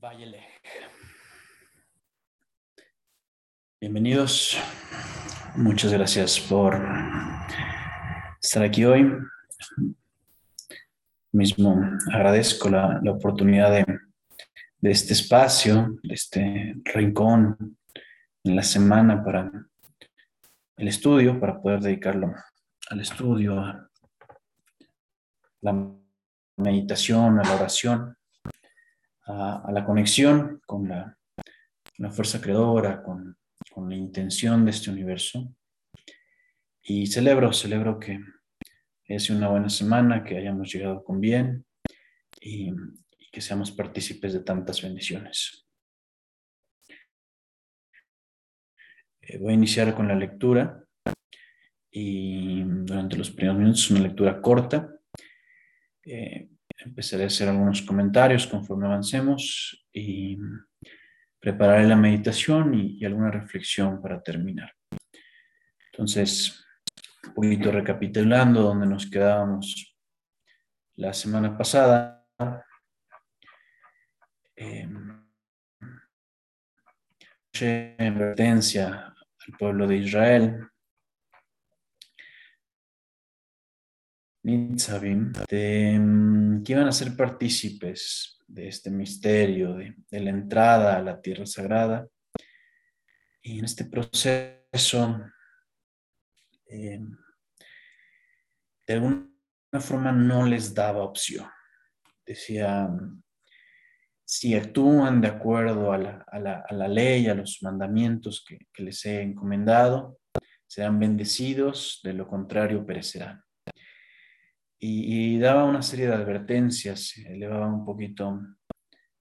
Vayelech. Bienvenidos. Muchas gracias por estar aquí hoy. Mismo agradezco la, oportunidad de, de, este espacio, de este rincón en la semana para el estudio, para poder dedicarlo al estudio, a la meditación, a la oración a, la conexión con la, fuerza creadora, con, la intención de este universo. Y celebro, celebro que es una buena semana, que hayamos llegado con bien y, que seamos partícipes de tantas bendiciones. Eh, voy a iniciar con la lectura y durante los primeros minutos una lectura corta. Eh, empezaré a hacer algunos comentarios conforme avancemos y prepararé la meditación y, alguna reflexión para terminar. Entonces, un poquito recapitulando donde nos quedábamos la semana pasada. Eh, advertencia al pueblo de Israel Nitzavim, mm, que iban a ser partícipes de este misterio, de, la entrada a la tierra sagrada. Y en este proceso, em, de alguna forma no les daba opción. Decía, si actúan de acuerdo a la, ley, a los mandamientos que les he encomendado, serán bendecidos, de lo contrario perecerán y, daba una serie de advertencias, elevaba un poquito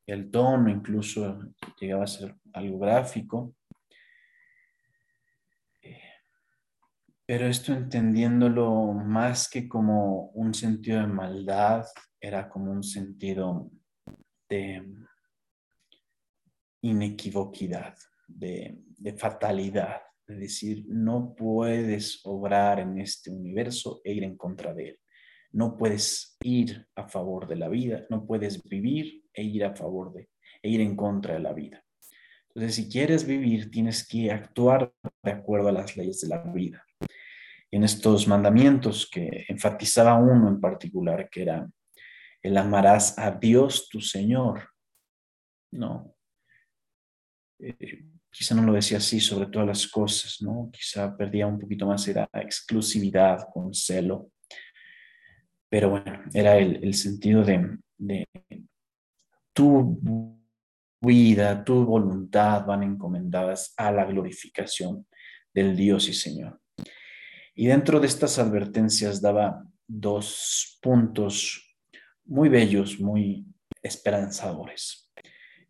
el tono, incluso llegaba a ser algo gráfico. Pero esto entendiéndolo más que como un sentido de maldad, era como un sentido de inequivocidad, de, de fatalidad, de decir, no puedes obrar en este universo e ir en contra de él. No puedes ir a favor de la vida, no puedes vivir e ir a favor de, e ir en contra de la vida. Entonces, si quieres vivir, tienes que actuar de acuerdo a las leyes de la vida. en estos mandamientos que enfatizaba uno en particular, que era el amarás a Dios tu Señor. No. Eh, quizá no lo decía así sobre todas las cosas, ¿no? Quizá perdía un poquito más era exclusividad con celo. Pero bueno, era el, sentido de, tu vida, tu voluntad van encomendadas a la glorificación del Dios y Señor. Y dentro de estas advertencias daba dos puntos muy bellos, muy esperanzadores.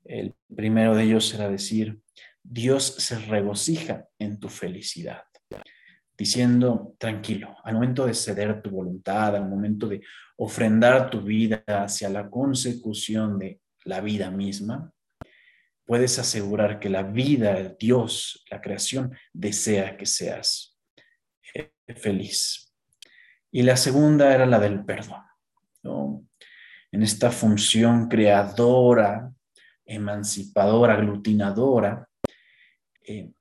El primero de ellos era decir, Dios se regocija en tu felicidad diciendo, tranquilo, al momento de ceder tu voluntad, al momento de ofrendar tu vida hacia la consecución de la vida misma, puedes asegurar que la vida, Dios, la creación, desea que seas eh, feliz. Y la segunda era la del perdón. En esta función creadora, emancipadora, aglutinadora, eh,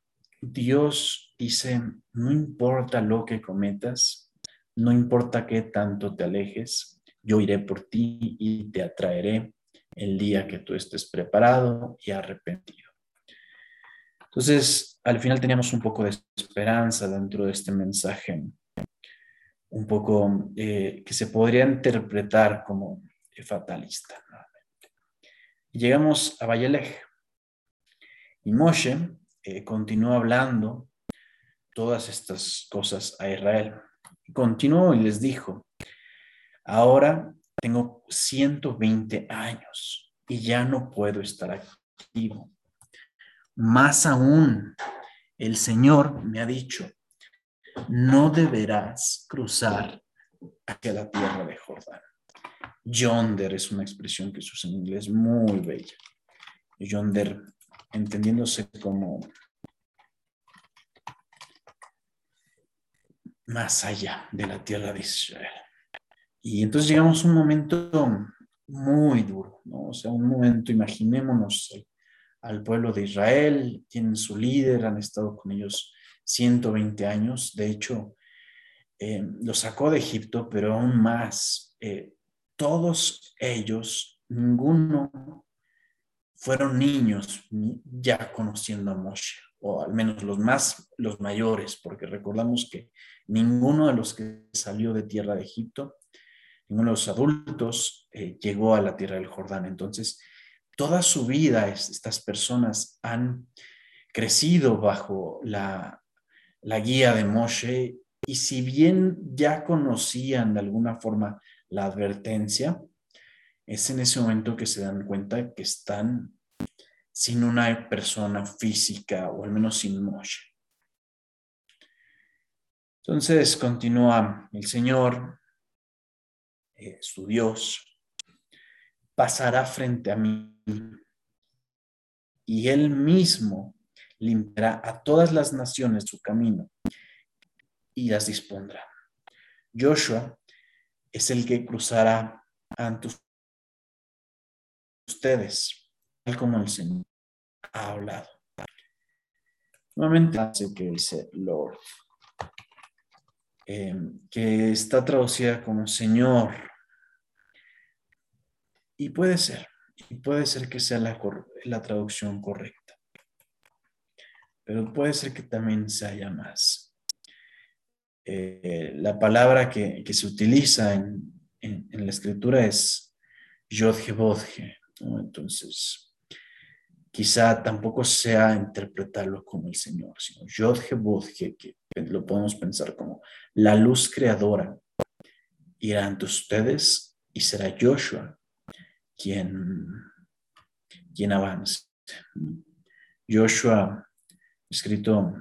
Dios dice, no importa lo que cometas, no importa qué tanto te alejes, yo iré por ti y te atraeré el día que tú estés preparado y arrepentido. Entonces, al final teníamos un poco de esperanza dentro de este mensaje, un poco eh, que se podría interpretar como fatalista. Llegamos a Vallelej. Y Moshe eh, continuó hablando todas estas cosas a Israel. Continuó y les dijo, ahora tengo 120 años y ya no puedo estar activo. Más aún, el Señor me ha dicho, no deberás cruzar hacia la tierra de Jordán. Yonder es una expresión que se usa en inglés muy bella. Yonder entendiéndose como más allá de la tierra de Israel. Y entonces llegamos a un momento muy duro, ¿no? O sea, un momento, imaginémonos al pueblo de Israel, tienen su líder, han estado con ellos 120 años, de hecho, eh, lo sacó de Egipto, pero aún más, eh, todos ellos, ninguno fueron niños ya conociendo a Moshe, o al menos los más, los mayores, porque recordamos que ninguno de los que salió de tierra de Egipto, ninguno de los adultos eh, llegó a la tierra del Jordán. Entonces, toda su vida estas personas han crecido bajo la, la guía de Moshe y si bien ya conocían de alguna forma la advertencia, es en ese momento que se dan cuenta que están sin una persona física o al menos sin Moshe. Entonces continúa el Señor, eh, su Dios, pasará frente a mí y él mismo limpiará a todas las naciones su camino y las dispondrá. Joshua es el que cruzará ante ustedes, tal como el Señor ha hablado. Nuevamente hace que dice Lord, eh, que está traducida como Señor. Y puede ser, y puede ser que sea la, traducción correcta, pero puede ser que también se haya más. Eh, la palabra que, se utiliza en, la escritura es Yodhe Entonces, quizá tampoco sea interpretarlo como el Señor, sino Yodhe que lo podemos pensar como la luz creadora irá ante ustedes y será Joshua quien, quien avance. Joshua, escrito,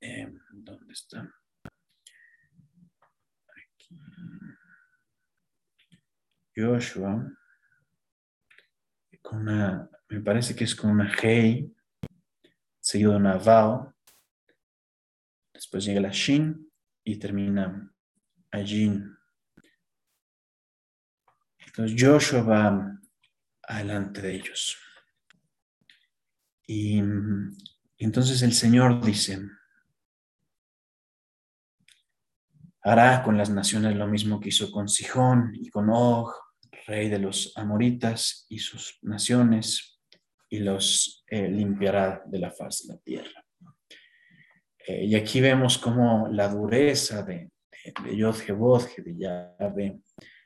eh, ¿dónde está? Joshua, con una, me parece que es con una Hei, seguido de una Vao, después llega la Shin y termina allí. Entonces Joshua va adelante de ellos. Y, entonces el Señor dice, hará con las naciones lo mismo que hizo con Sihón y con Og, rey de los amoritas y sus naciones, y los eh, limpiará de la faz de la tierra. Eh, y aquí vemos cómo la dureza de, de, de de Yahvé,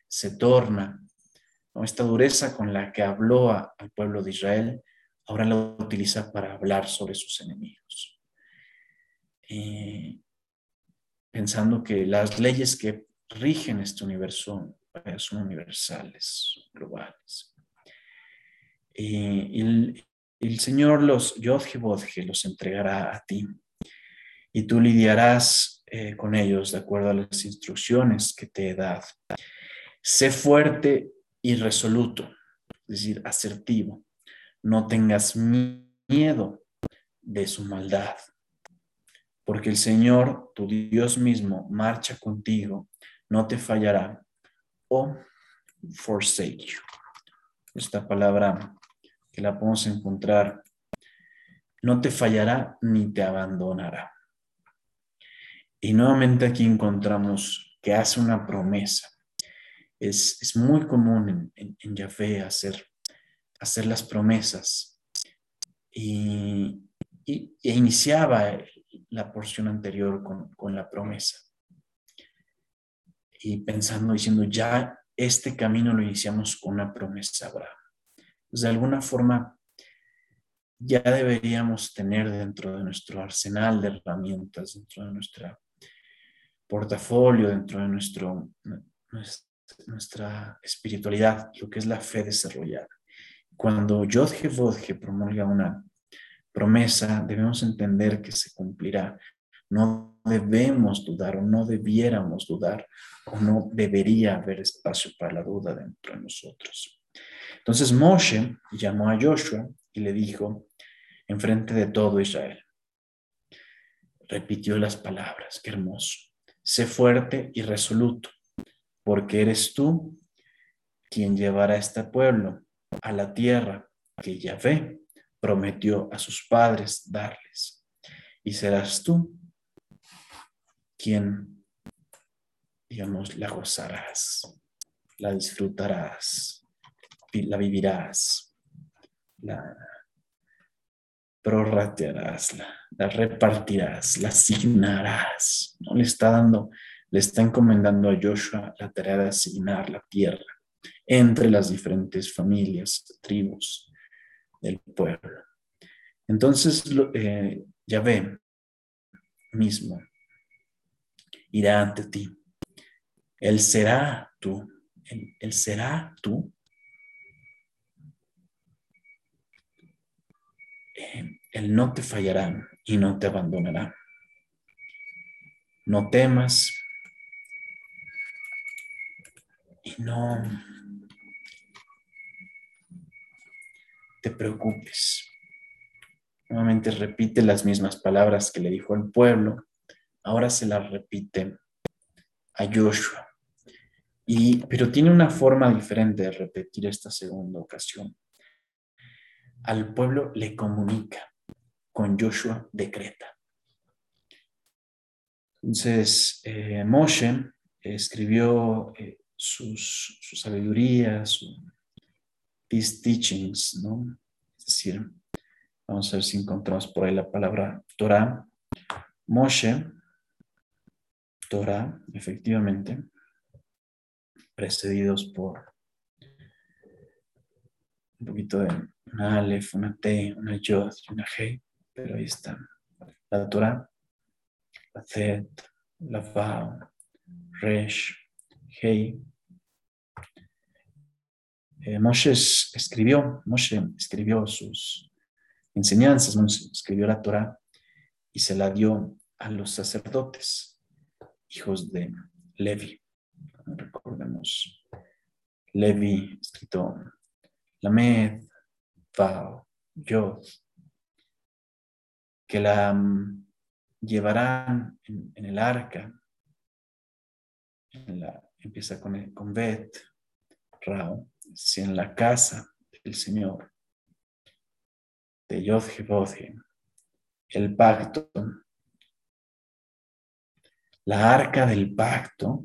se torna, esta dureza con la que habló al pueblo de Israel, ahora la utiliza para hablar sobre sus enemigos. Eh, pensando que las leyes que rigen este universo son universales, globales. Y el, Señor los, Yodge los entregará a ti y tú lidiarás eh, con ellos de acuerdo a las instrucciones que te he dado. Sé fuerte y resoluto, es decir, asertivo. No tengas miedo de su maldad, porque el Señor, tu Dios mismo, marcha contigo, no te fallará o forsake you. Esta palabra que la podemos encontrar, no te fallará ni te abandonará. Y nuevamente aquí encontramos que hace una promesa. Es, es muy común en, en, hacer, hacer las promesas. Y, y, e iniciaba la porción anterior con, con la promesa y pensando, diciendo, ya este camino lo iniciamos con una promesa, Abraham. Pues de alguna forma, ya deberíamos tener dentro de nuestro arsenal de herramientas, dentro de nuestro portafolio, dentro de nuestro, nuestra espiritualidad, lo que es la fe desarrollada. Cuando Yodhe Vodhe promulga una promesa, debemos entender que se cumplirá. No debemos dudar o no debiéramos dudar o no debería haber espacio para la duda dentro de nosotros. Entonces Moshe llamó a Joshua y le dijo en frente de todo Israel, repitió las palabras, qué hermoso, sé fuerte y resoluto, porque eres tú quien llevará a este pueblo a la tierra que Yahvé prometió a sus padres darles. Y serás tú quien, digamos, la gozarás, la disfrutarás, la vivirás, la prorratearás, la, la repartirás, la asignarás. ¿no? Le está dando, le está encomendando a Joshua la tarea de asignar la tierra entre las diferentes familias, tribus del pueblo. Entonces, eh, ya ve mismo irá ante ti. Él será tú. Él, será tú. Eh, él no te fallará y no te abandonará. No temas y no te preocupes. Nuevamente repite las mismas palabras que le dijo al pueblo, ahora se las repite a Joshua. Y, pero tiene una forma diferente de repetir esta segunda ocasión. Al pueblo le comunica, con Joshua decreta. Entonces, eh, Moshe escribió eh, sus, su sabiduría, teachings, ¿no? Es decir, vamos a ver si encontramos por ahí la palabra Torah. Moshe, Torah, efectivamente, precedidos por un poquito de una Aleph, una T, una Yod y una He, pero ahí está. La Torah, la Zed, la Vav, Resh, Hei, eh, Moshe escribió, Moshe escribió sus enseñanzas, escribió la Torah y se la dio a los sacerdotes, hijos de Levi. Recordemos, Levi escrito Lamed, Vav, Yod, que la mm, llevarán en, el arca, empieza con, el, con Bet, Rao, si en la casa del Señor, de Yod el pacto, la arca del pacto,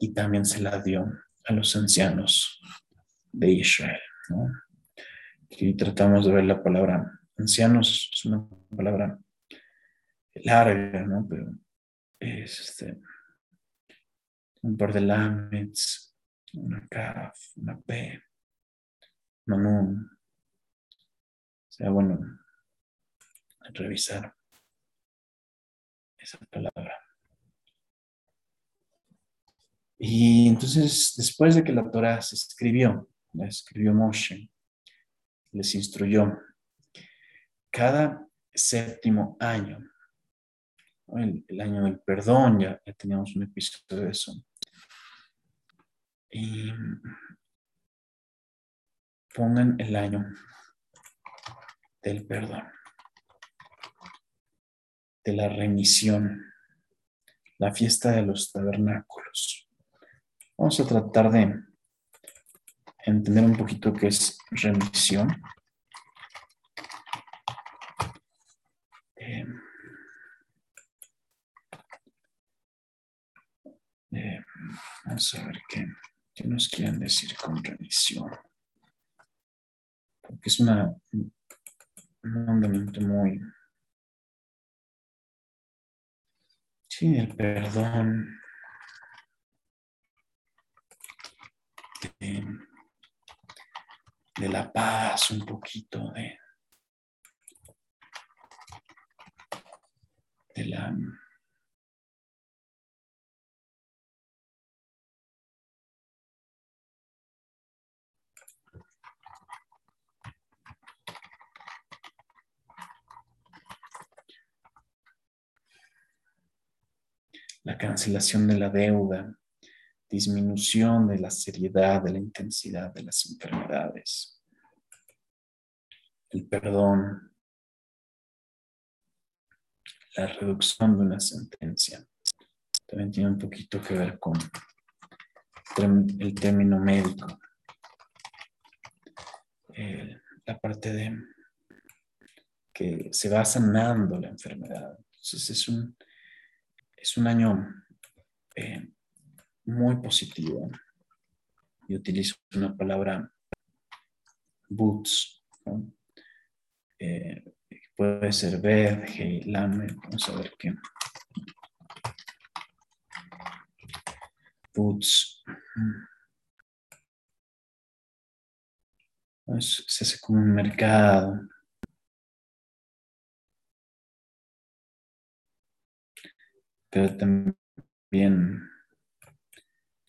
y, también se la dio a los ancianos de Israel. Aquí tratamos de ver la palabra ancianos, es una palabra larga, ¿no? pero es este, un par de lamets, una kaf, una p, manun. O sea, bueno, revisar esa palabra. Y entonces, después de que la Torah se escribió, la escribió Moshe, les instruyó, cada séptimo año, el, año del perdón, ya, ya teníamos un episodio de eso, y pongan el año del perdón, de la remisión, la fiesta de los tabernáculos. Vamos a tratar de entender un poquito qué es remisión. Eh, eh, vamos a ver qué. ¿Qué nos quieren decir con remisión? Porque es una, un mandamiento muy... Sí, el perdón. De, la paz, un poquito de, de la la cancelación de la deuda, disminución de la seriedad, de la intensidad de las enfermedades, el perdón, la reducción de una sentencia, también tiene un poquito que ver con el término médico. la parte de que se va sanando la enfermedad. Entonces es un, es un año eh, muy positivo. Y utilizo una palabra boots, eh, puede ser verde, lame, vamos a ver qué. Boots. se hace como un mercado. Pero también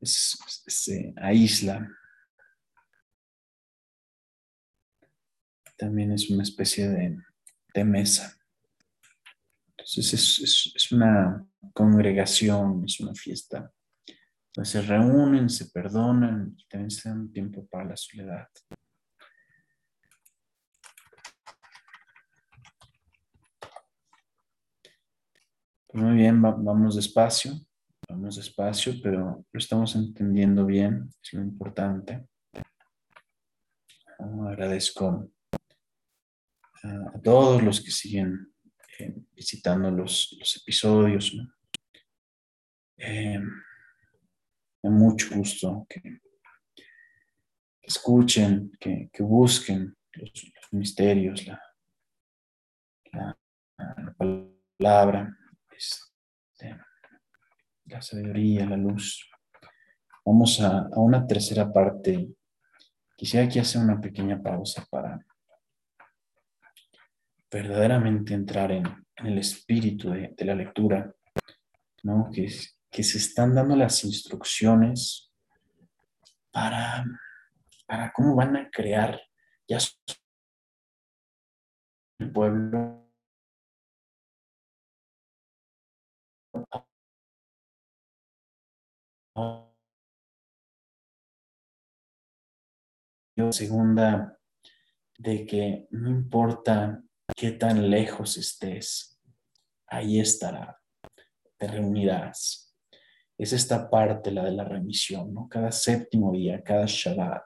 se aísla. También es una especie de, mesa. Entonces es, una congregación, es una fiesta. Entonces se reúnen, se perdonan y también se dan tiempo para la soledad. Pues muy bien, vamos despacio. Vamos despacio, pero lo estamos entendiendo bien, es lo importante. agradezco a, todos los que siguen eh, visitando los, episodios. Eh, mucho gusto que, escuchen, que, busquen los, misterios, la, palabra. La sabiduría, la luz. Vamos a, una tercera parte. Quisiera que hacer una pequeña pausa para verdaderamente entrar en, el espíritu de, la lectura, ¿no? Que, que se están dando las instrucciones para, para cómo van a crear ya el pueblo Segunda, de que no importa qué tan lejos estés, ahí estará, te reunirás. Es esta parte, la de la remisión, ¿no? Cada séptimo día, cada Shabbat,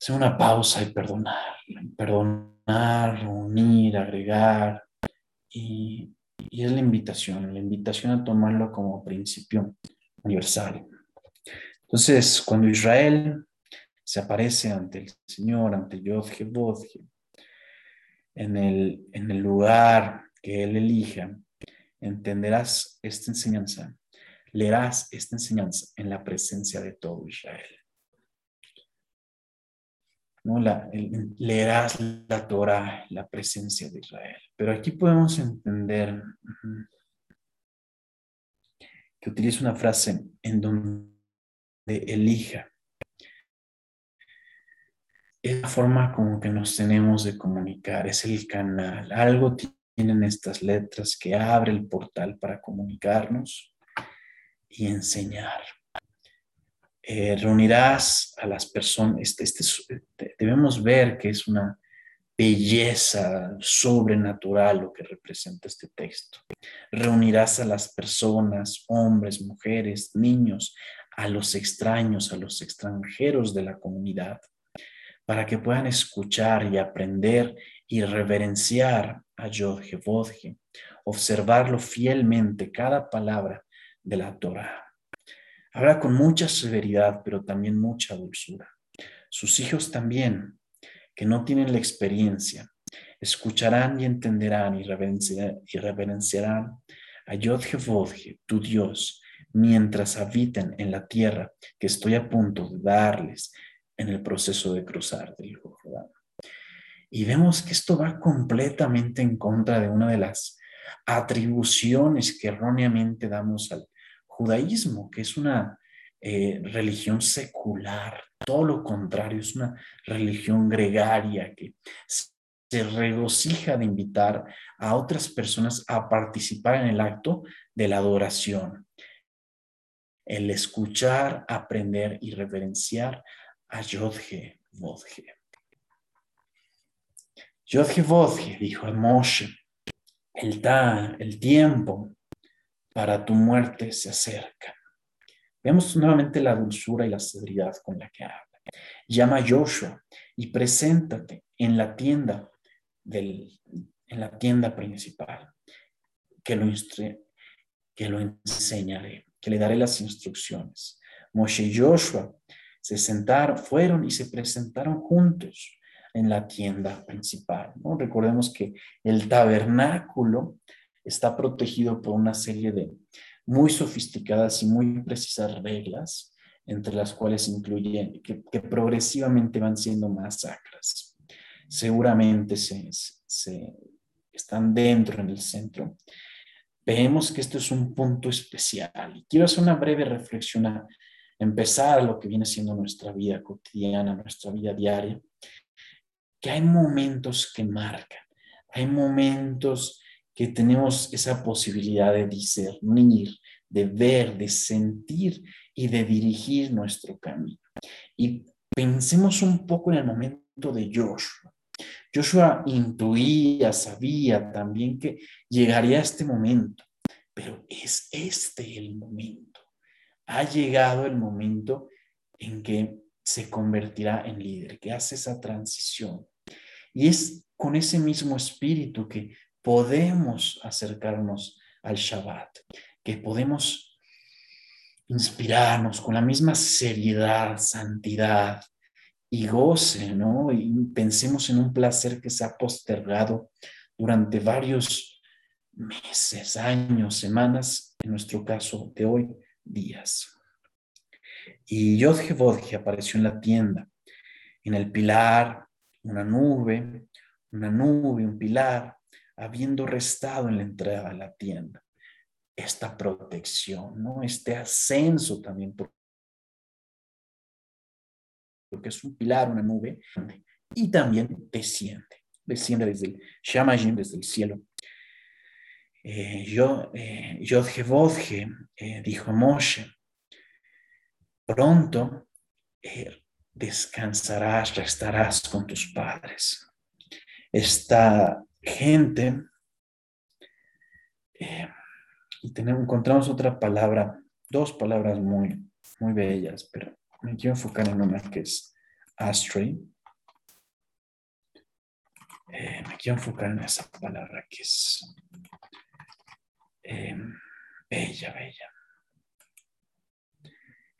hacer una pausa y perdonar, perdonar, reunir, agregar. Y, y es la invitación, la invitación a tomarlo como principio universal. Entonces, cuando Israel se aparece ante el Señor, ante Yod en el, en el lugar que Él elija, entenderás esta enseñanza, leerás esta enseñanza en la presencia de todo Israel. ¿No? La, leerás la Torah, la presencia de Israel. Pero aquí podemos entender que utiliza una frase en donde elija. Es la forma como que nos tenemos de comunicar, es el canal. Algo tienen estas letras que abre el portal para comunicarnos y enseñar. Eh, reunirás a las personas, este, este, debemos ver que es una belleza sobrenatural lo que representa este texto. Reunirás a las personas, hombres, mujeres, niños, a los extraños, a los extranjeros de la comunidad, para que puedan escuchar y aprender y reverenciar a Yod observarlo fielmente cada palabra de la Torah. Habla con mucha severidad, pero también mucha dulzura. Sus hijos también que no tienen la experiencia, escucharán y entenderán y reverenciarán a Yod tu Dios, mientras habiten en la tierra que estoy a punto de darles en el proceso de cruzar del Jordán. Y vemos que esto va completamente en contra de una de las atribuciones que erróneamente damos al judaísmo, que es una eh, religión secular, todo lo contrario, es una religión gregaria que se regocija de invitar a otras personas a participar en el acto de la adoración. El escuchar, aprender y reverenciar a Yodhe Vodhe. Yodhe Vodhe dijo a Moshe, el, el tiempo para tu muerte se acercan. Vemos nuevamente la dulzura y la severidad con la que habla. Llama a Joshua y preséntate en la tienda del, en la tienda principal, que lo, que lo enseñaré, que le daré las instrucciones. Moshe y Joshua se sentaron, fueron y se presentaron juntos en la tienda principal. Recordemos que el tabernáculo está protegido por una serie de muy sofisticadas y muy precisas reglas, entre las cuales incluyen que, progresivamente van siendo más sacras. Seguramente se, se, están dentro en el centro. Vemos que esto es un punto especial y quiero hacer una breve reflexión a empezar lo que viene siendo nuestra vida cotidiana, nuestra vida diaria, que hay momentos que marcan, hay momentos que tenemos esa posibilidad de discernir, de ver, de sentir y de dirigir nuestro camino. Y pensemos un poco en el momento de Joshua. Joshua intuía, sabía también que llegaría a este momento, pero es este el momento. Ha llegado el momento en que se convertirá en líder, que hace esa transición. Y es con ese mismo espíritu que podemos acercarnos al Shabbat, que podemos inspirarnos con la misma seriedad, santidad y goce, ¿no? Y pensemos en un placer que se ha postergado durante varios meses, años, semanas, en nuestro caso de hoy, días. Y Yodhe Vodje apareció en la tienda, en el pilar, una nube, una nube, un pilar, habiendo restado en la entrada a la tienda. Esta protección, ¿no? Este ascenso también, porque es un pilar, una nube, y también desciende, desciende desde el desde el cielo. Eh, yo, eh, eh, dijo Moshe, pronto eh, descansarás, restarás con tus padres. Esta gente, eh, y tenemos, encontramos otra palabra, dos palabras muy, muy bellas, pero me quiero enfocar en una que es astray. Eh, me quiero enfocar en esa palabra que es bella, bella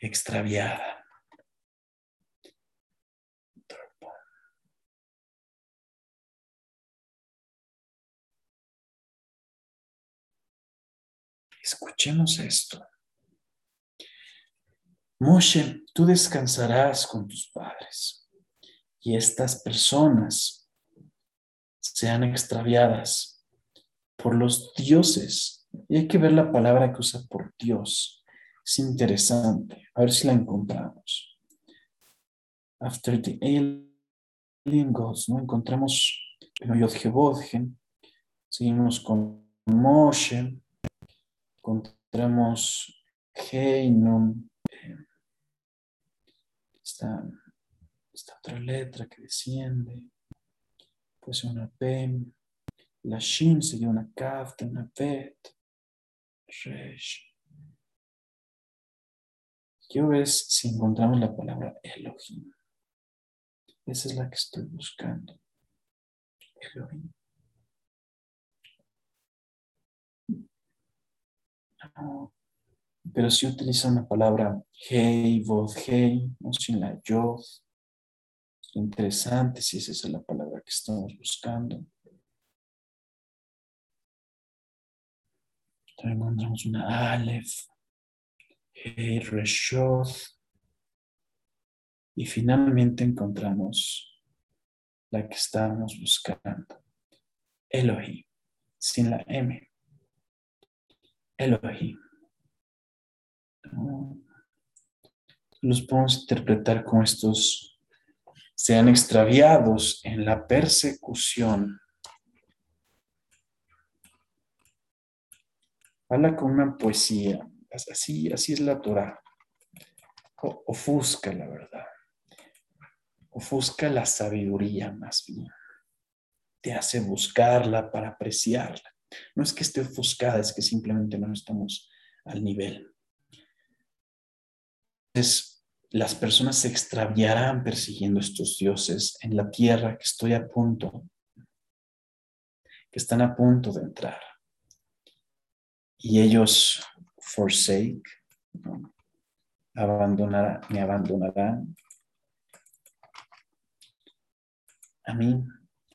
extraviada. Escuchemos esto. Moshe, tú descansarás con tus padres y estas personas sean extraviadas por los dioses. Y hay que ver la palabra que usa por Dios. Es interesante. A ver si la encontramos. After the alien gods, ¿no? Encontramos. Seguimos con Moshe. Encontramos Heinon. Esta, esta otra letra que desciende. Puede ser una P. La Shin sería una Kaf, una Pet. Resh. Quiero ver si encontramos la palabra Elohim. Esa es la que estoy buscando. Elohim. Pero si utiliza una palabra hey, vod, hey, no sin la yod. Interesante si esa es la palabra que estamos buscando. También encontramos una Aleph. Y finalmente encontramos la que estábamos buscando. Elohim, sin la M. Elohim. Los podemos interpretar como estos sean extraviados en la persecución. Habla con una poesía Así, así es la Torah. ofusca la verdad. Ofusca la sabiduría más bien. Te hace buscarla para apreciarla. No es que esté ofuscada, es que simplemente no estamos al nivel. Entonces, las personas se extraviarán persiguiendo estos dioses en la tierra que estoy a punto, que están a punto de entrar. Y ellos forsake, abandonarán, me abandonarán a mí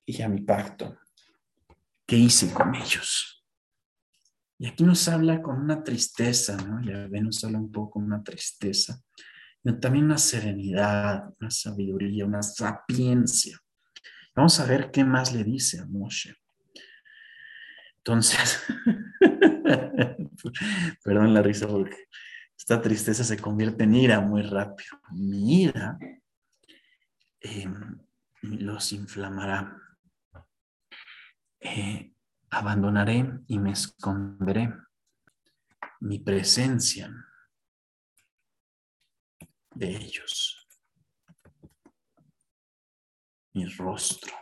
y a mi pacto que hice con ellos. Y aquí nos habla con una tristeza, ¿no? Ya ven, nos habla un poco con una tristeza, pero también una serenidad, una sabiduría, una sapiencia. Vamos a ver qué más le dice a Moshe. Entonces, perdón la risa porque esta tristeza se convierte en ira muy rápido. Mi ira em, los inflamará. Eh, abandonaré y me esconderé mi presencia de ellos, mi rostro.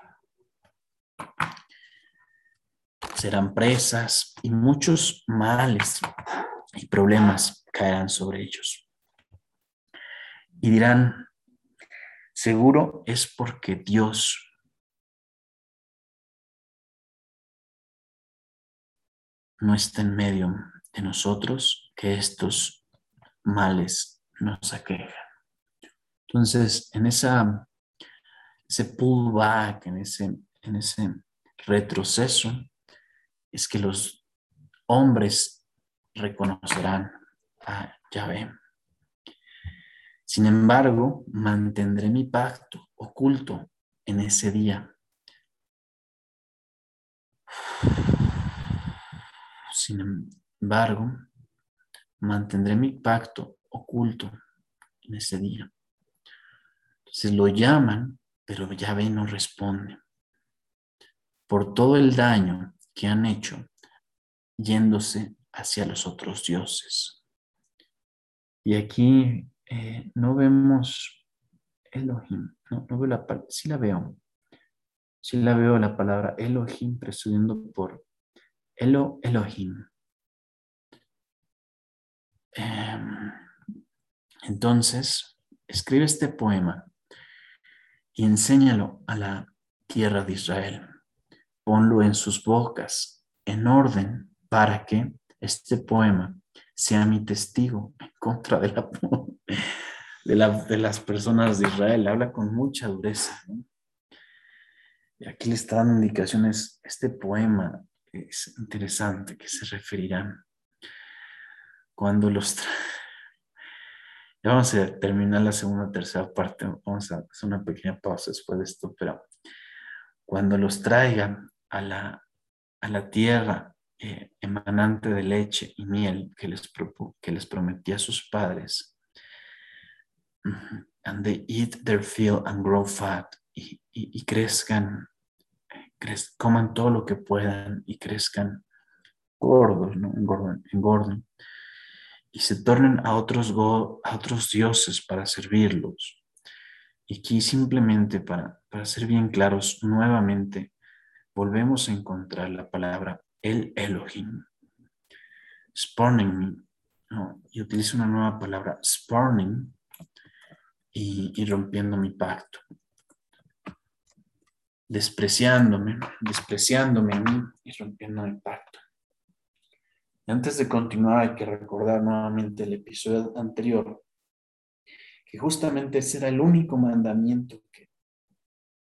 Serán presas y muchos males y problemas caerán sobre ellos. Y dirán, seguro es porque Dios no está en medio de nosotros que estos males nos aquejan. Entonces, en esa, ese pullback, en ese, en ese retroceso, es que los hombres reconocerán a Yahvé. Sin embargo, mantendré mi pacto oculto en ese día Sin embargo, mantendré mi pacto oculto en ese día. Entonces lo llaman, pero Yahvé no responde. Por todo el daño que han hecho yéndose hacia los otros dioses. Y aquí eh, no vemos Elohim, no, no veo la sí la veo, sí la veo la palabra Elohim precediendo por Elo Elohim. Em, entonces, escribe este poema y enséñalo a la tierra de Israel. Ponlo en sus bocas en orden para que este poema sea mi testigo en contra de, la, de, las personas de Israel. Habla con mucha dureza. Y aquí le está dando indicaciones. Este poema es interesante que se referirán cuando los... Ya vamos a terminar la segunda tercera parte, vamos a hacer una pequeña pausa después de esto, pero cuando los traigan a la, a la tierra eh, emanante de leche y miel que les, que les prometía a sus padres, and they eat their fill and grow fat, y, y crezcan coman todo lo que puedan y crezcan gordos, ¿no? engorden, engorden y se tornen a otros, a otros dioses para servirlos. Y aquí simplemente para, para ser bien claros, nuevamente volvemos a encontrar la palabra el Elohim. Spurning ¿no? y utilizo una nueva palabra, spurning, y, y rompiendo mi pacto despreciándome, despreciándome a mí y rompiendo el pacto. Antes de continuar, hay que recordar nuevamente el episodio anterior, que justamente ese era el único mandamiento que,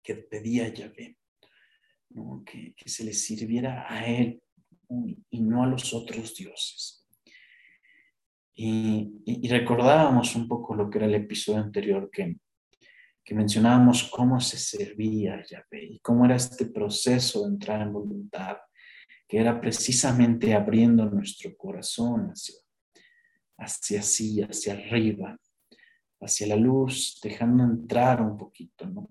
que pedía Yahvé, que, que se le sirviera a él y no a los otros dioses. Y, recordábamos un poco lo que era el episodio anterior, que que mencionábamos cómo se servía Yahvé y cómo era este proceso de entrar en voluntad, que era precisamente abriendo nuestro corazón hacia, hacia así, hacia arriba, hacia la luz, dejando entrar un poquito, ¿no?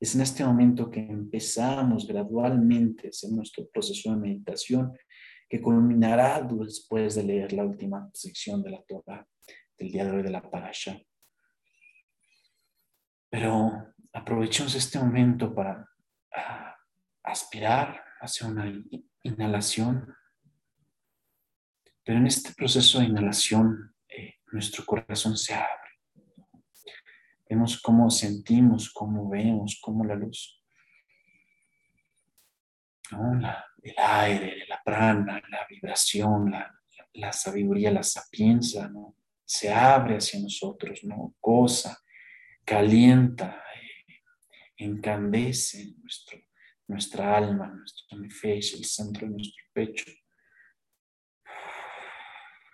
Es en este momento que empezamos gradualmente a hacer nuestro proceso de meditación que culminará después de leer la última sección de la Torah del día de hoy de la Parasha. Pero aprovechemos este momento para ah, aspirar hacia una inhalación. Pero en este proceso de inhalación, eh, nuestro corazón se abre. Vemos cómo sentimos, cómo vemos, cómo la luz, el aire, la prana, la vibración, la, sabiduría, la sapienza, ¿no? se abre hacia nosotros, ¿no? goza, calienta, eh, encandece nuestro, nuestra alma, nuestro nefesh, el centro de nuestro pecho.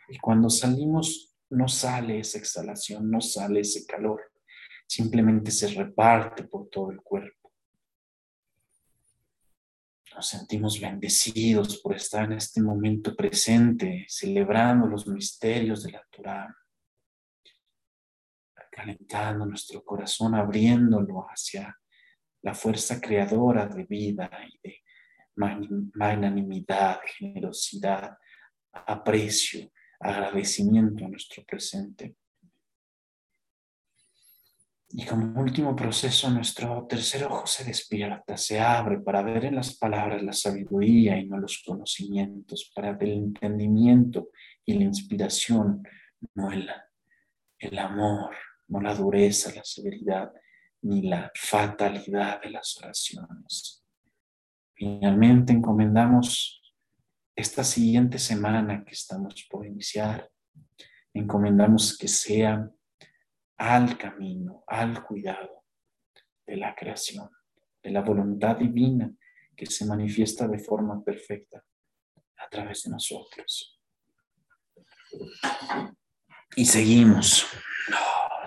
Y cuando salimos, no sale esa exhalación, no sale ese calor, simplemente se reparte por todo el cuerpo. Nos sentimos bendecidos por estar en este momento presente, celebrando los misterios de la Torah, calentando nuestro corazón, abriéndolo hacia la fuerza creadora de vida y de magnanimidad, generosidad, aprecio, agradecimiento a nuestro presente. Y como último proceso, nuestro tercer ojo se despierta, se abre para ver en las palabras la sabiduría y no los conocimientos, para el entendimiento y la inspiración, no el, el amor, no la dureza, la severidad, ni la fatalidad de las oraciones. Finalmente encomendamos esta siguiente semana que estamos por iniciar, encomendamos que sea al camino, al cuidado de la creación, de la voluntad divina que se manifiesta de forma perfecta a través de nosotros. Y seguimos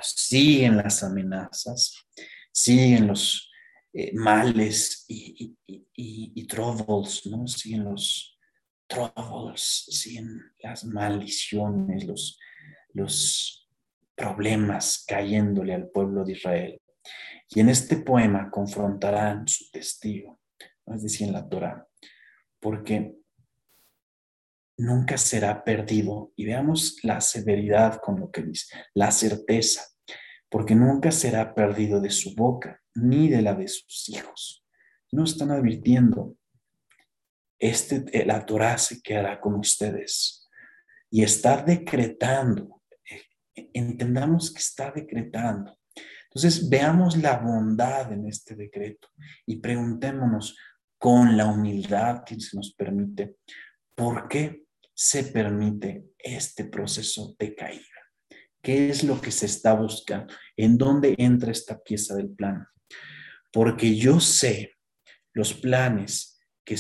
siguen las amenazas, siguen los eh, males y, y, troubles, ¿no? Siguen los troubles, siguen las maldiciones, los, los problemas cayéndole al pueblo de Israel. Y en este poema confrontarán su testigo, es decir, en la Torah, porque nunca será perdido. Y veamos la severidad con lo que dice, la certeza porque nunca será perdido de su boca ni de la de sus hijos. No están advirtiendo, este, la Torah se quedará con ustedes y está decretando, eh, entendamos que está decretando. Entonces veamos la bondad en este decreto y preguntémonos con la humildad que se nos permite, ¿por qué se permite este proceso de caída? ¿Qué es lo que se está buscando? ¿En dónde entra esta pieza del plan? Porque yo sé los planes que,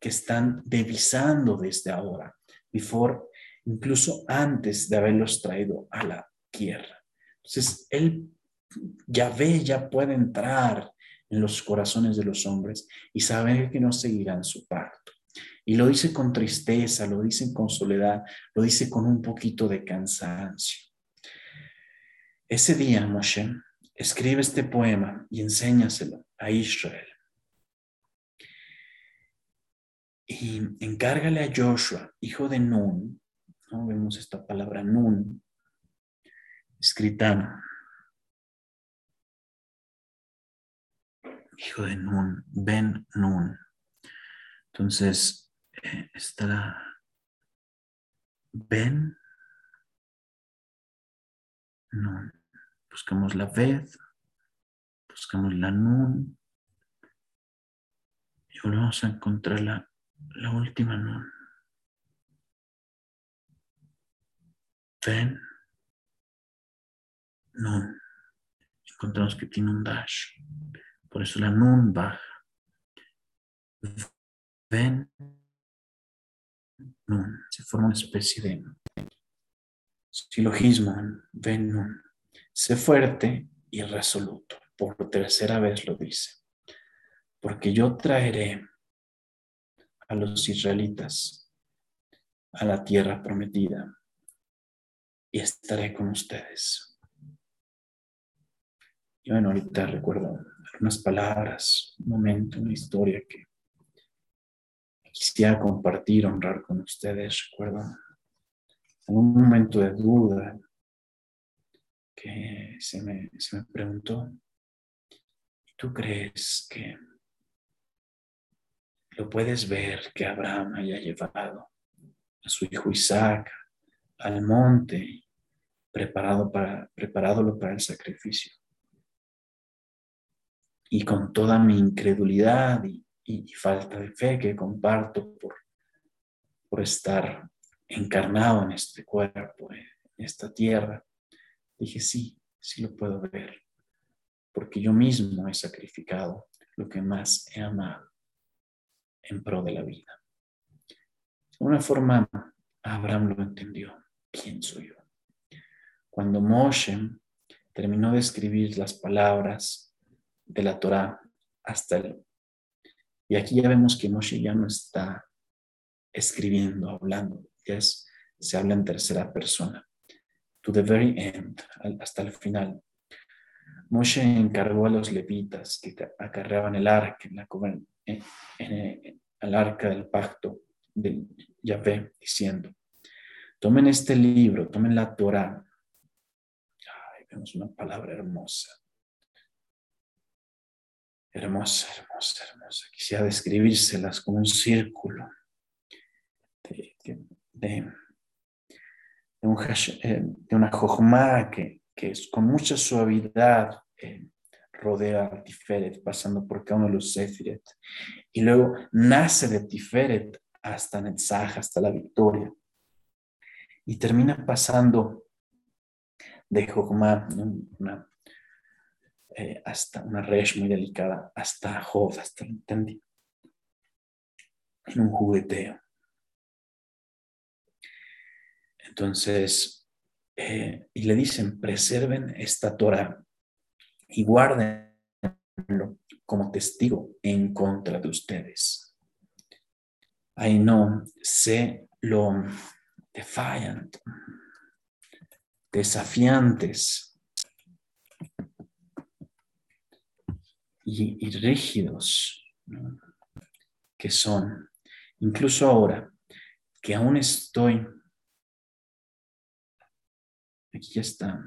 que están devisando desde ahora, before, incluso antes de haberlos traído a la tierra. Entonces, él ya ve, ya puede entrar en los corazones de los hombres y saber que no seguirán su pacto. Y lo dice con tristeza, lo dice con soledad, lo dice con un poquito de cansancio. Ese día, Moshe, escribe este poema y enséñaselo a Israel. Y encárgale a Joshua, hijo de Nun, vemos esta palabra Nun, escrita, hijo de Nun, Ben Nun. Entonces, estará Ben Nun. Buscamos la vez, buscamos la nun y volvemos a encontrar la, la última nun. Ven, nun. Encontramos que tiene un dash. Por eso la nun baja. Ven, Se forma una especie de silogismo. Ven. Sé fuerte y resoluto. Por tercera vez lo dice. Porque yo traeré a los israelitas a la tierra prometida y estaré con ustedes. Y bueno, ahorita recuerdo algunas palabras, un momento, una historia que quisiera compartir, honrar con ustedes. Recuerdo un momento de duda, que se me, se me preguntó, ¿tú crees que lo puedes ver que Abraham haya llevado a su hijo Isaac al monte, preparado para, preparándolo para el sacrificio. Y con toda mi incredulidad y, falta de fe que comparto por, por estar encarnado en este cuerpo, en esta tierra, dije, sí, sí lo puedo ver, porque yo mismo he sacrificado lo que más he amado en pro de la vida. De una forma, Abraham lo entendió. ¿Quién soy yo? Cuando Moshe terminó de escribir las palabras de la Torá hasta el... Y aquí ya vemos que Moshe ya no está escribiendo, hablando, ya es, se habla en tercera persona. To the very end, hasta el final. Moshe encargó a los levitas que acarreaban el arca en la, en, en, el arca del pacto de Yahvé, diciendo, tomen este libro, tomen la Torah. Ay, vemos una palabra hermosa. Hermosa, hermosa, hermosa. Quisiera describírselas como un círculo de, de, eh, una jojma que, que es con mucha suavidad eh, rodea a Tiferet, pasando por cada uno de los Sefiret. Y luego nace de Tiferet hasta Netzach, hasta la victoria. Y termina pasando de Jogma, una, eh, hasta una resh muy delicada, hasta Jod, hasta el entendí. En un jugueteo. Entonces, eh, y le dicen, preserven esta Torah y guárdenlo como testigo en contra de ustedes. Ahí no sé lo defiant, desafiantes y, rígidos que son. Incluso ahora que aún estoy, aquí está,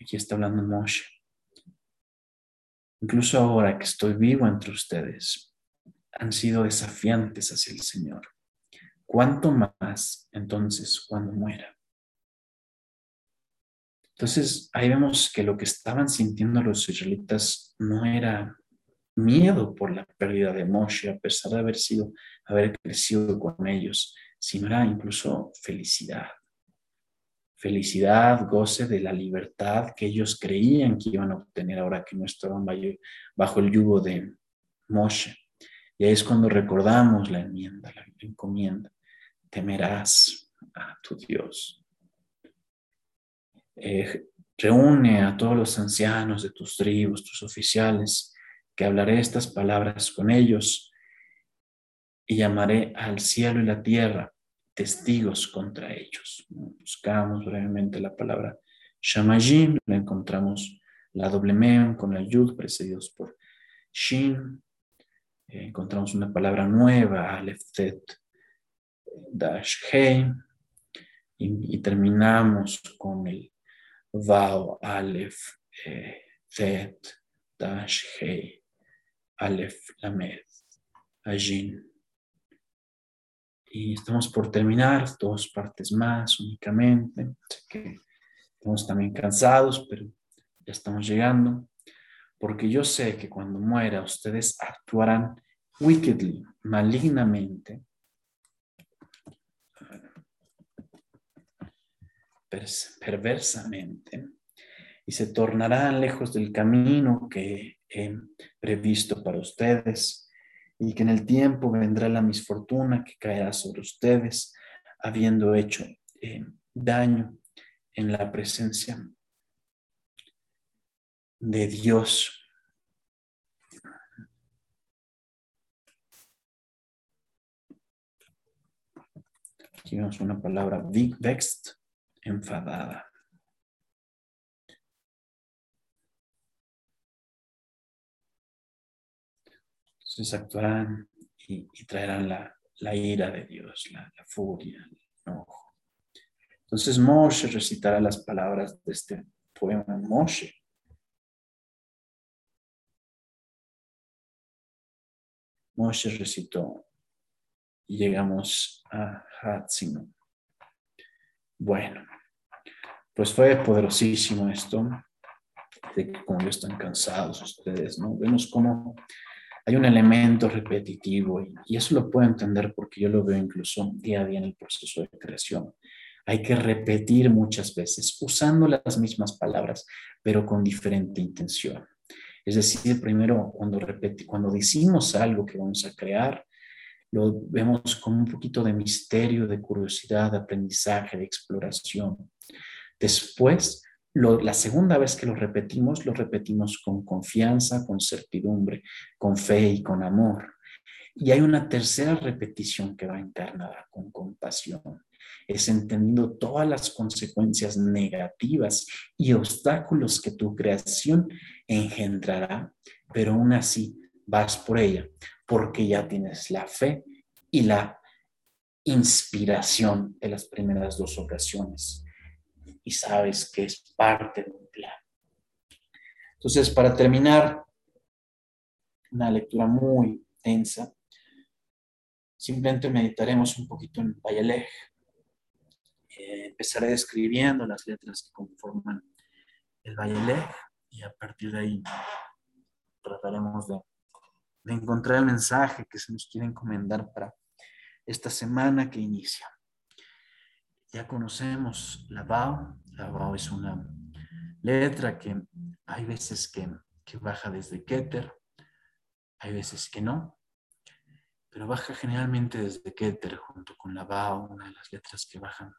Aquí está hablando Moshe. Incluso ahora que estoy vivo entre ustedes, han sido desafiantes hacia el Señor. ¿Cuánto más entonces cuando muera? Entonces ahí vemos que lo que estaban sintiendo los israelitas no era miedo por la pérdida de Moshe, a pesar de haber sido, haber crecido con ellos, sino era incluso felicidad felicidad, goce de la libertad que ellos creían que iban a obtener ahora que no estaban bajo el yugo de Moshe. Y ahí es cuando recordamos la enmienda, la encomienda. Temerás a tu Dios. Eh, reúne a todos los ancianos de tus tribus, tus oficiales, que hablaré estas palabras con ellos y llamaré al cielo y la tierra testigos contra ellos. Buscamos brevemente la palabra Shamajim, la encontramos la doble mem con el yud precedidos por shin. Eh, encontramos una palabra nueva, alef dash hey. Y, terminamos con el vao alef eh, dash hey, alef lamed, ajin. Y estamos por terminar, dos partes más únicamente. Que estamos también cansados, pero ya estamos llegando. Porque yo sé que cuando muera ustedes actuarán wickedly, malignamente, perversamente, y se tornarán lejos del camino que he previsto para ustedes y que en el tiempo vendrá la misfortuna que caerá sobre ustedes, habiendo hecho eh, daño en la presencia de Dios. Aquí vemos una palabra, vexed, enfadada. Entonces actuarán y, traerán la, ira de Dios, la, furia, el enojo. Entonces Moshe recitará las palabras de este poema. Moshe Moshe recitó y llegamos a Hatzino. Bueno, pues fue poderosísimo esto, de como están cansados ustedes, ¿no? Vemos cómo hay un elemento repetitivo y, eso lo puedo entender porque yo lo veo incluso día a día en el proceso de creación. Hay que repetir muchas veces usando las mismas palabras, pero con diferente intención. Es decir, primero cuando, cuando decimos algo que vamos a crear, lo vemos como un poquito de misterio, de curiosidad, de aprendizaje, de exploración. Después, la segunda vez que lo repetimos, lo repetimos con confianza, con certidumbre, con fe y con amor. Y hay una tercera repetición que va encarnada con compasión. Es entendiendo todas las consecuencias negativas y obstáculos que tu creación engendrará, pero aún así vas por ella, porque ya tienes la fe y la inspiración de las primeras dos ocasiones y sabes que es parte de un plan. Entonces, para terminar, una lectura muy densa, simplemente meditaremos un poquito en Bayalej. Eh, empezaré describiendo las letras que conforman el Bayalej y a partir de ahí trataremos de de encontrar el mensaje que se nos quiere encomendar para esta semana que inicia. Ya conocemos la BAO. La BAO es una letra que hay veces que, que baja desde Keter, hay veces que no, pero baja generalmente desde Keter junto con la BAO, una de las letras que bajan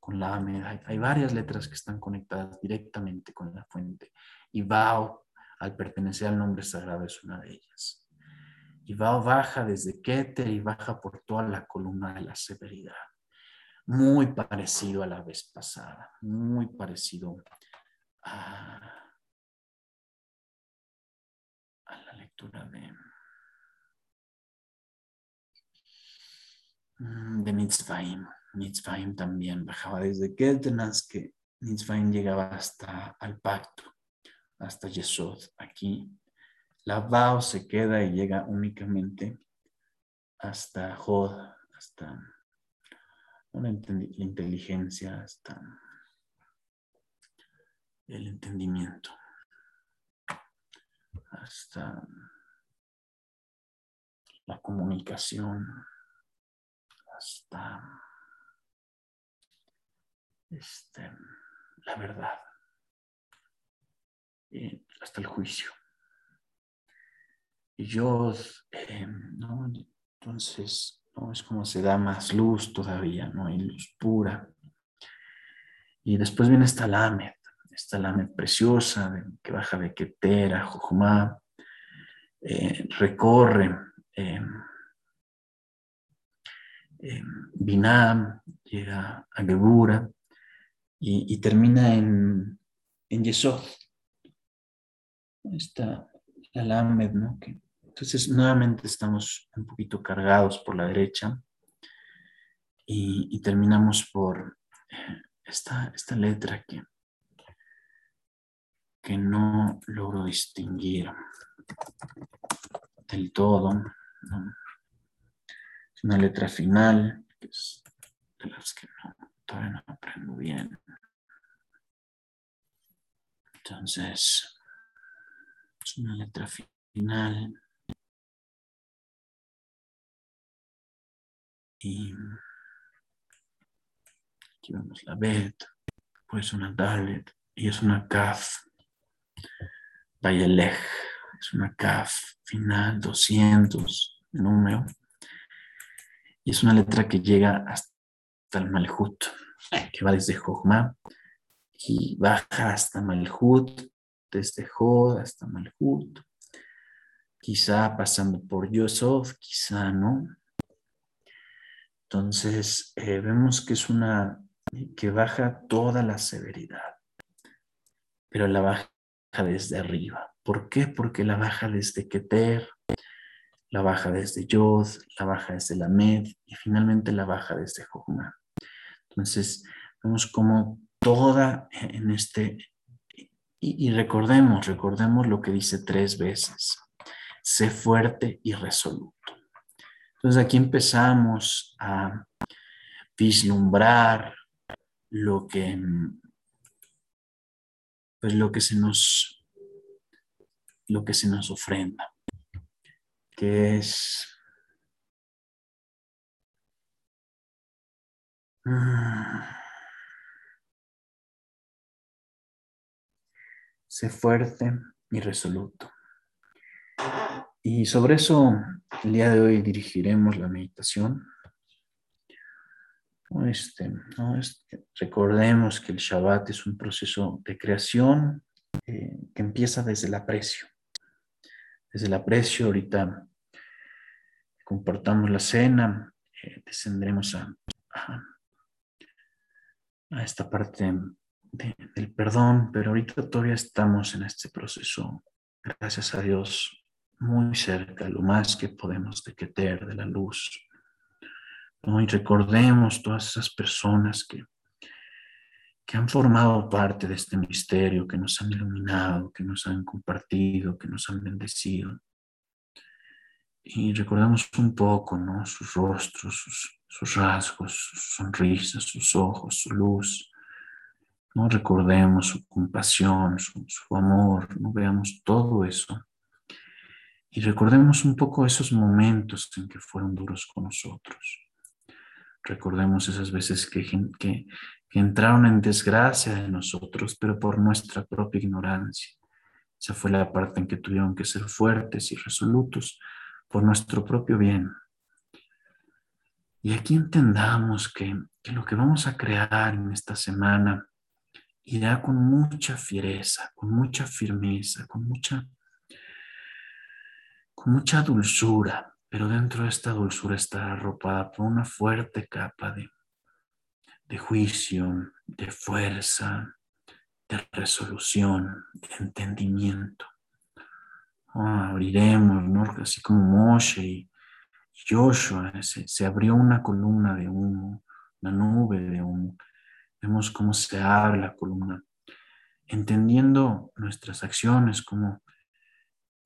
con la AME. Hay, hay varias letras que están conectadas directamente con la fuente y BAO, al pertenecer al nombre sagrado, es una de ellas y va baja desde Keter y baja por toda la columna de la severidad. Muy parecido a la vez pasada, muy parecido a, la lectura de, mm, de Mitzvahim. Mitzvahim también bajaba desde Keter, que Mitzvahim llegaba hasta al pacto, hasta Yesod. Aquí la Bao se queda y llega únicamente hasta Jod, hasta la inteligencia, hasta el entendimiento, hasta la comunicación, hasta este, la verdad, y hasta el juicio. Y yo, eh, ¿no? Entonces, ¿no? Es como se da más luz todavía, ¿no? Hay luz pura. Y después viene esta Lamed, esta Lamed preciosa que baja de Ketera, Jojumá, eh, recorre eh, eh, Binam, llega a Gebura y, termina en, en Yesod. Esta la Lamed, ¿no? Entonces, nuevamente estamos un poquito cargados por la derecha y, terminamos por esta, esta letra que, que no logro distinguir del todo. Es una letra final, que es de las que todavía no aprendo bien. Entonces, es una letra final. Y aquí vemos la Bet, pues una Dalet y es una Kaf. Vayelech, es una Kaf final, 200 número. Y es una letra que llega hasta el Malhut, que va desde Jochma y baja hasta Malhut, desde Jod hasta Malhut, quizá pasando por Yosef, quizá no. Entonces, eh, vemos que es una que baja toda la severidad, pero la baja desde arriba. ¿Por qué? Porque la baja desde Keter, la baja desde Yod, la baja desde la Med y finalmente la baja desde Jogma. Entonces, vemos como toda en este, y, y recordemos, recordemos lo que dice tres veces, sé fuerte y resoluto. Entonces aquí empezamos a vislumbrar lo que, pues lo que se nos, lo que se nos ofrenda, que es mm, sé fuerte y resoluto. Y sobre eso, el día de hoy dirigiremos la meditación. Este, recordemos que el Shabbat es un proceso de creación eh, que empieza desde el aprecio. Desde el aprecio, ahorita comportamos la cena, eh, descendremos a, a, esta parte del perdón, pero ahorita todavía estamos en este proceso, gracias a Dios, muy cerca, lo más que podemos de Keter, de la luz. Y recordemos todas esas personas que, que han formado parte de este misterio, que nos han iluminado, que nos han compartido, que nos han bendecido. Y recordemos un poco, ¿no? Sus rostros, sus, sus rasgos, sus sonrisas, sus ojos, su luz. No recordemos su compasión, su, su amor, no veamos todo eso y recordemos un poco esos momentos en que fueron duros con nosotros. Recordemos esas veces que, que, entraron en desgracia de nosotros, pero por nuestra propia ignorancia. Esa fue la parte en que tuvieron que ser fuertes y resolutos por nuestro propio bien. Y aquí entendamos que, que, lo que vamos a crear en esta semana irá con mucha fiereza, con mucha firmeza, con mucha con mucha dulzura, pero dentro de esta dulzura está arropada por una fuerte capa de, de juicio, de fuerza, de resolución, de entendimiento. Ah, abriremos, ¿no? Así como Moshe y Joshua, se, se, abrió una columna de humo, una nube de humo. Vemos cómo se abre la columna, entendiendo nuestras acciones como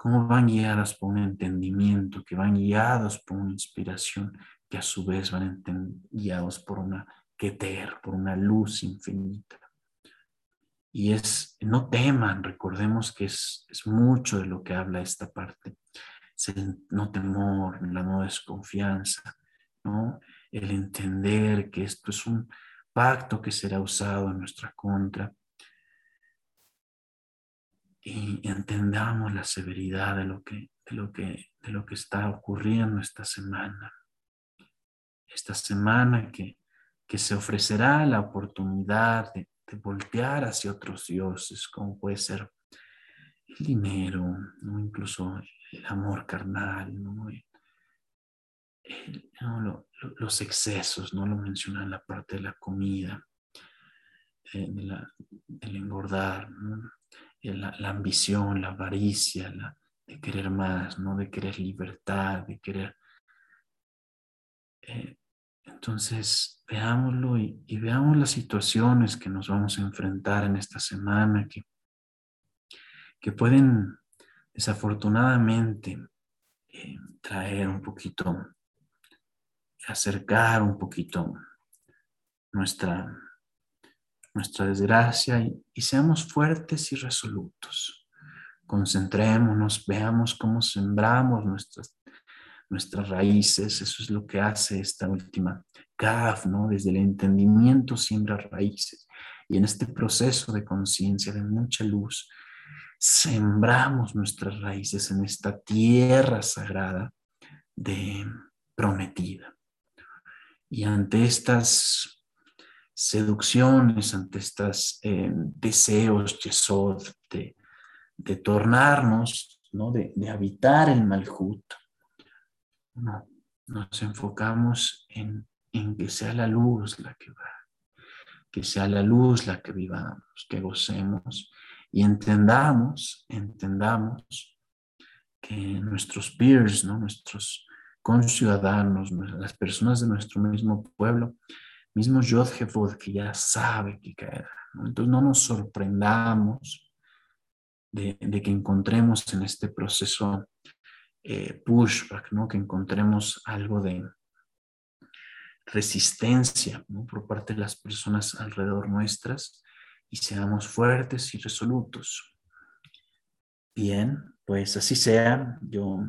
cómo van guiadas por un entendimiento, que van guiados por una inspiración, que a su vez van guiados por una keter, por una luz infinita. Y es, no teman, recordemos que es, es mucho de lo que habla esta parte. El no temor, la no desconfianza, ¿no? el entender que esto es un pacto que será usado en nuestra contra y entendamos la severidad de lo que, de lo que, de lo que está ocurriendo esta semana. Esta semana que, que se ofrecerá la oportunidad de, de, voltear hacia otros dioses, como puede ser el dinero, ¿no? incluso el amor carnal, ¿no? los excesos, no lo menciona en la parte de la comida, eh, de del engordar, ¿no? La, ambición, la avaricia, la, de querer más, ¿no? De querer libertad, de querer... Eh, entonces, veámoslo y, veamos las situaciones que nos vamos a enfrentar en esta semana que, que pueden desafortunadamente eh, traer un poquito, acercar un poquito nuestra, nuestra desgracia y, seamos fuertes y resolutos. Concentrémonos, veamos cómo sembramos nuestras, nuestras raíces. Eso es lo que hace esta última CAF, ¿no? Desde el entendimiento siembra raíces. Y en este proceso de conciencia, de mucha luz, sembramos nuestras raíces en esta tierra sagrada de prometida. Y ante estas seducciones, ante estos eh, deseos, yesod, de, de tornarnos, ¿no? de, habitar el malhut. nos enfocamos en, en que sea la luz la que va, que sea la luz la que vivamos, que gocemos y entendamos, entendamos que nuestros peers, ¿no? nuestros conciudadanos, las personas de nuestro mismo pueblo, mismo Yod que ya sabe que caerá. Entonces no nos sorprendamos de, que encontremos en este proceso eh, pushback, ¿no? que encontremos algo de resistencia por parte de las personas alrededor nuestras y seamos fuertes y resolutos. Bien, pues así sea. Yo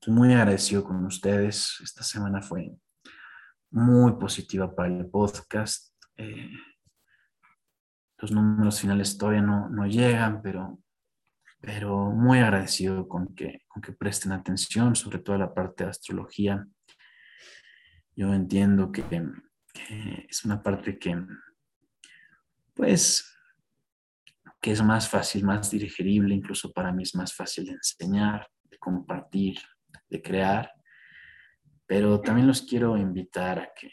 estoy muy agradecido con ustedes. Esta semana fue muy positiva para el podcast. Eh, los números finales todavía no, no llegan, pero, pero muy agradecido con que, con que presten atención, sobre todo a la parte de astrología. Yo entiendo que, es una parte que, pues, que es más fácil, más digerible, incluso para mí es más fácil de enseñar, de compartir, de crear, pero también los quiero invitar a que,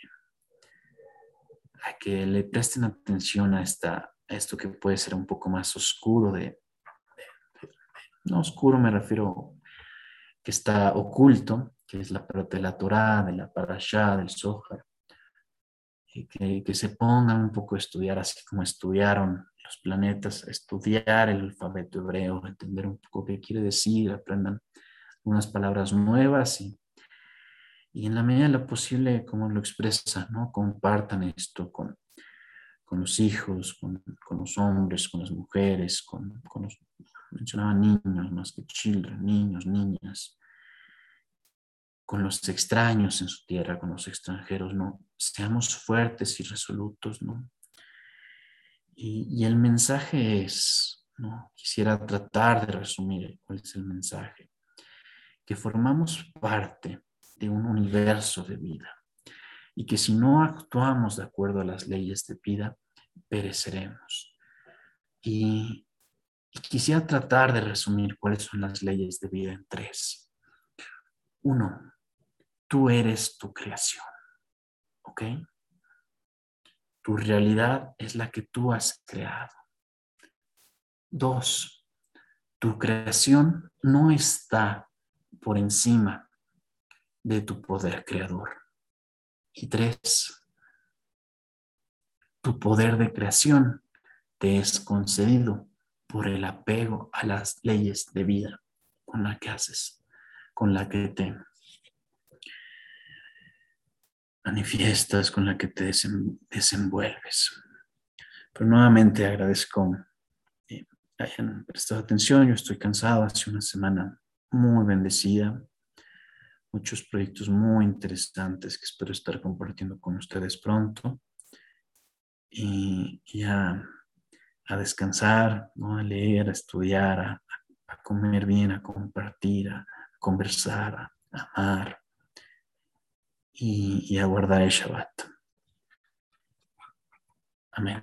a que le presten atención a, esta, esto que puede ser un poco más oscuro, de, no oscuro me refiero que está oculto, que es la de la Torah, de la Parashá, del Zohar, que, que, se pongan un poco a estudiar, así como estudiaron los planetas, estudiar el alfabeto hebreo, entender un poco qué quiere decir, aprendan unas palabras nuevas y, y en la medida de lo posible, como lo expresa, ¿no? compartan esto con, con los hijos, con, con, los hombres, con las mujeres, con, con los, mencionaba niños más que children, niños, niñas, con los extraños en su tierra, con los extranjeros, ¿no? Seamos fuertes y resolutos, ¿no? Y, y el mensaje es, ¿no? Quisiera tratar de resumir cuál es el mensaje, que formamos parte de un universo de vida y que si no actuamos de acuerdo a las leyes de vida, pereceremos. Y, y quisiera tratar de resumir cuáles son las leyes de vida en tres. Uno, Tú eres tu creación. ¿Ok? Tu realidad es la que tú has creado. Dos, tu creación no está por encima de tu poder creador. Y tres, tu poder de creación te es concedido por el apego a las leyes de vida con la que haces, con la que te manifiestas, con la que te desenvuelves. Pero nuevamente agradezco que hayan prestado atención. Yo estoy cansado, hace una semana muy bendecida, muchos proyectos muy interesantes que espero estar compartiendo con ustedes pronto. Y, a, descansar, ¿no? a leer, a estudiar, a, a comer bien, a compartir, a conversar, a amar y, y a guardar el Shabbat. Amén.